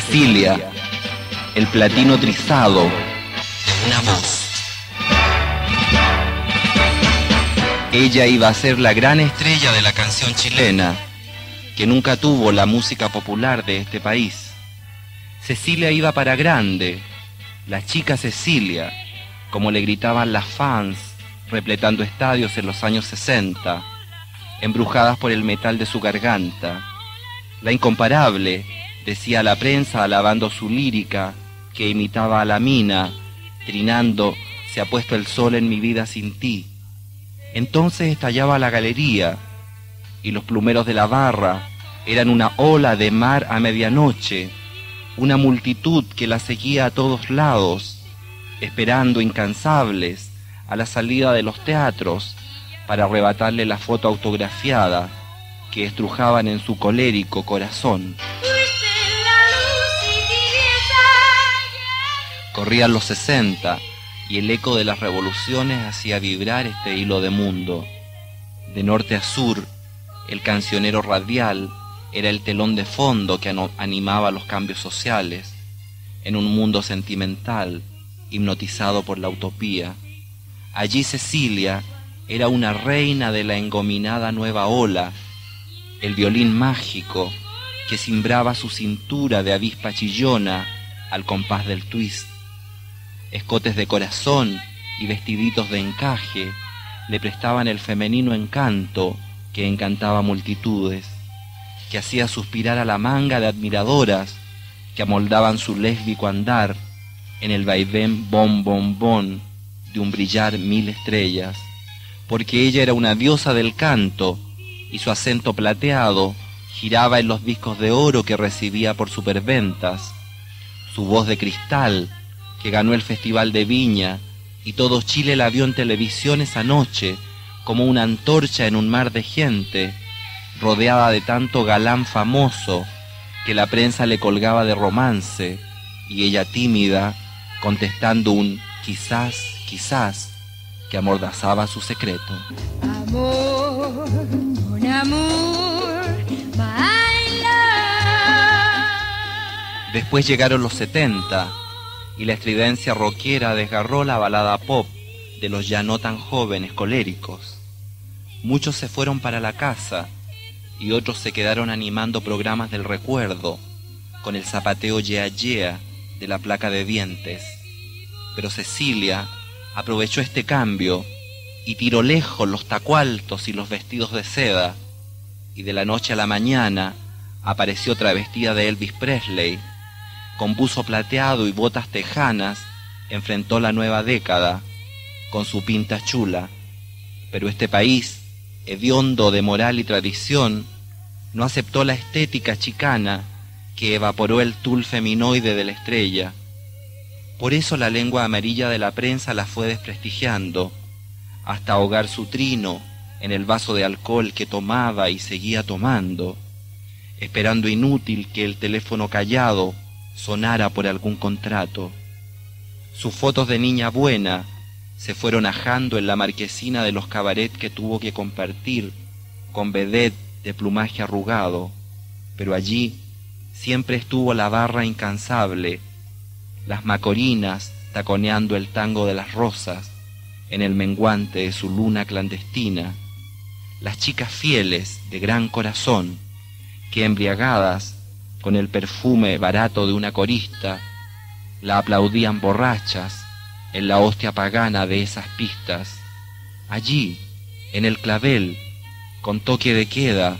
Cecilia, el platino trizado de una voz. Ella iba a ser la gran estrella de la canción chilena, que nunca tuvo la música popular de este país. Cecilia iba para grande, la chica Cecilia, como le gritaban las fans, repletando estadios en los años 60, embrujadas por el metal de su garganta. La incomparable, decía la prensa alabando su lírica, que imitaba a la mina, trinando, se ha puesto el sol en mi vida sin ti. Entonces estallaba la galería y los plumeros de la barra eran una ola de mar a medianoche, una multitud que la seguía a todos lados, esperando incansables a la salida de los teatros para arrebatarle la foto autografiada que estrujaban en su colérico corazón. Corrían los sesenta y el eco de las revoluciones hacía vibrar este hilo de mundo. De norte a sur, el cancionero radial era el telón de fondo que animaba los cambios sociales en un mundo sentimental, hipnotizado por la utopía. Allí Cecilia era una reina de la engominada nueva ola, el violín mágico que cimbraba su cintura de avispa chillona al compás del twist escotes de corazón y vestiditos de encaje le prestaban el femenino encanto que encantaba multitudes, que hacía suspirar a la manga de admiradoras que amoldaban su lésbico andar en el vaivén bon bon bon de un brillar mil estrellas, porque ella era una diosa del canto y su acento plateado giraba en los discos de oro que recibía por superventas, su voz de cristal que ganó el Festival de Viña y todo Chile la vio en televisión esa noche como una antorcha en un mar de gente, rodeada de tanto galán famoso que la prensa le colgaba de romance y ella tímida contestando un quizás, quizás que amordazaba su secreto. Amor, amor, Después llegaron los 70 y la estridencia rockera desgarró la balada pop de los ya no tan jóvenes coléricos. Muchos se fueron para la casa y otros se quedaron animando programas del recuerdo con el zapateo yea yea de la placa de dientes. Pero Cecilia aprovechó este cambio y tiró lejos los tacualtos y los vestidos de seda, y de la noche a la mañana apareció travestida de Elvis Presley con buzo plateado y botas tejanas, enfrentó la nueva década con su pinta chula. Pero este país, hediondo de moral y tradición, no aceptó la estética chicana que evaporó el tul feminoide de la estrella. Por eso la lengua amarilla de la prensa la fue desprestigiando, hasta ahogar su trino en el vaso de alcohol que tomaba y seguía tomando, esperando inútil que el teléfono callado sonara por algún contrato. Sus fotos de niña buena se fueron ajando en la marquesina de los cabaret que tuvo que compartir con vedette de plumaje arrugado, pero allí siempre estuvo la barra incansable, las macorinas taconeando el tango de las rosas en el menguante de su luna clandestina, las chicas fieles de gran corazón que embriagadas con el perfume barato de una corista, la aplaudían borrachas en la hostia pagana de esas pistas. Allí, en el clavel, con toque de queda,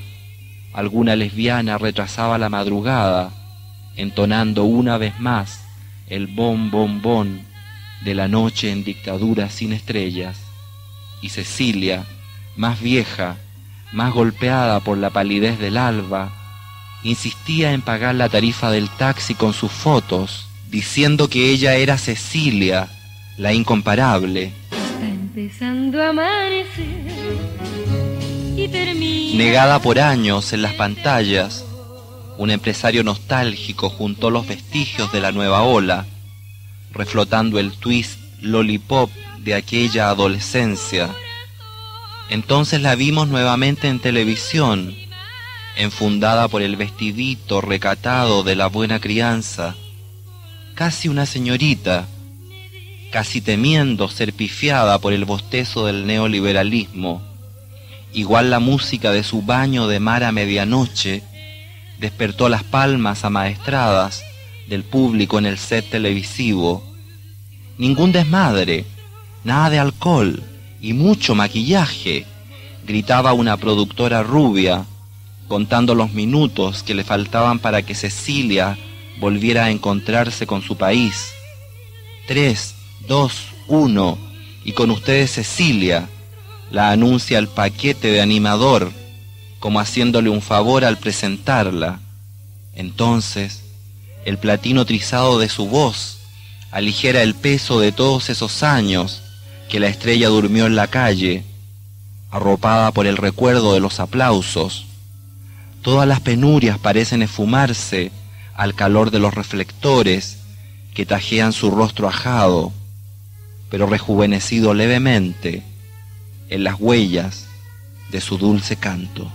alguna lesbiana retrasaba la madrugada, entonando una vez más el bon bon bon de la noche en dictadura sin estrellas. Y Cecilia, más vieja, más golpeada por la palidez del alba, insistía en pagar la tarifa del taxi con sus fotos, diciendo que ella era Cecilia, la incomparable. empezando a Negada por años en las pantallas, un empresario nostálgico juntó los vestigios de la nueva ola, reflotando el twist lollipop de aquella adolescencia. Entonces la vimos nuevamente en televisión, enfundada por el vestidito recatado de la buena crianza, casi una señorita, casi temiendo ser pifiada por el bostezo del neoliberalismo, igual la música de su baño de mar a medianoche, despertó las palmas amaestradas del público en el set televisivo. Ningún desmadre, nada de alcohol y mucho maquillaje, gritaba una productora rubia, contando los minutos que le faltaban para que Cecilia volviera a encontrarse con su país. Tres, dos, uno, y con ustedes Cecilia, la anuncia el paquete de animador, como haciéndole un favor al presentarla. Entonces, el platino trizado de su voz aligera el peso de todos esos años que la estrella durmió en la calle, arropada por el recuerdo de los aplausos. Todas las penurias parecen esfumarse al calor de los reflectores que tajean su rostro ajado, pero rejuvenecido levemente en las huellas de su dulce canto.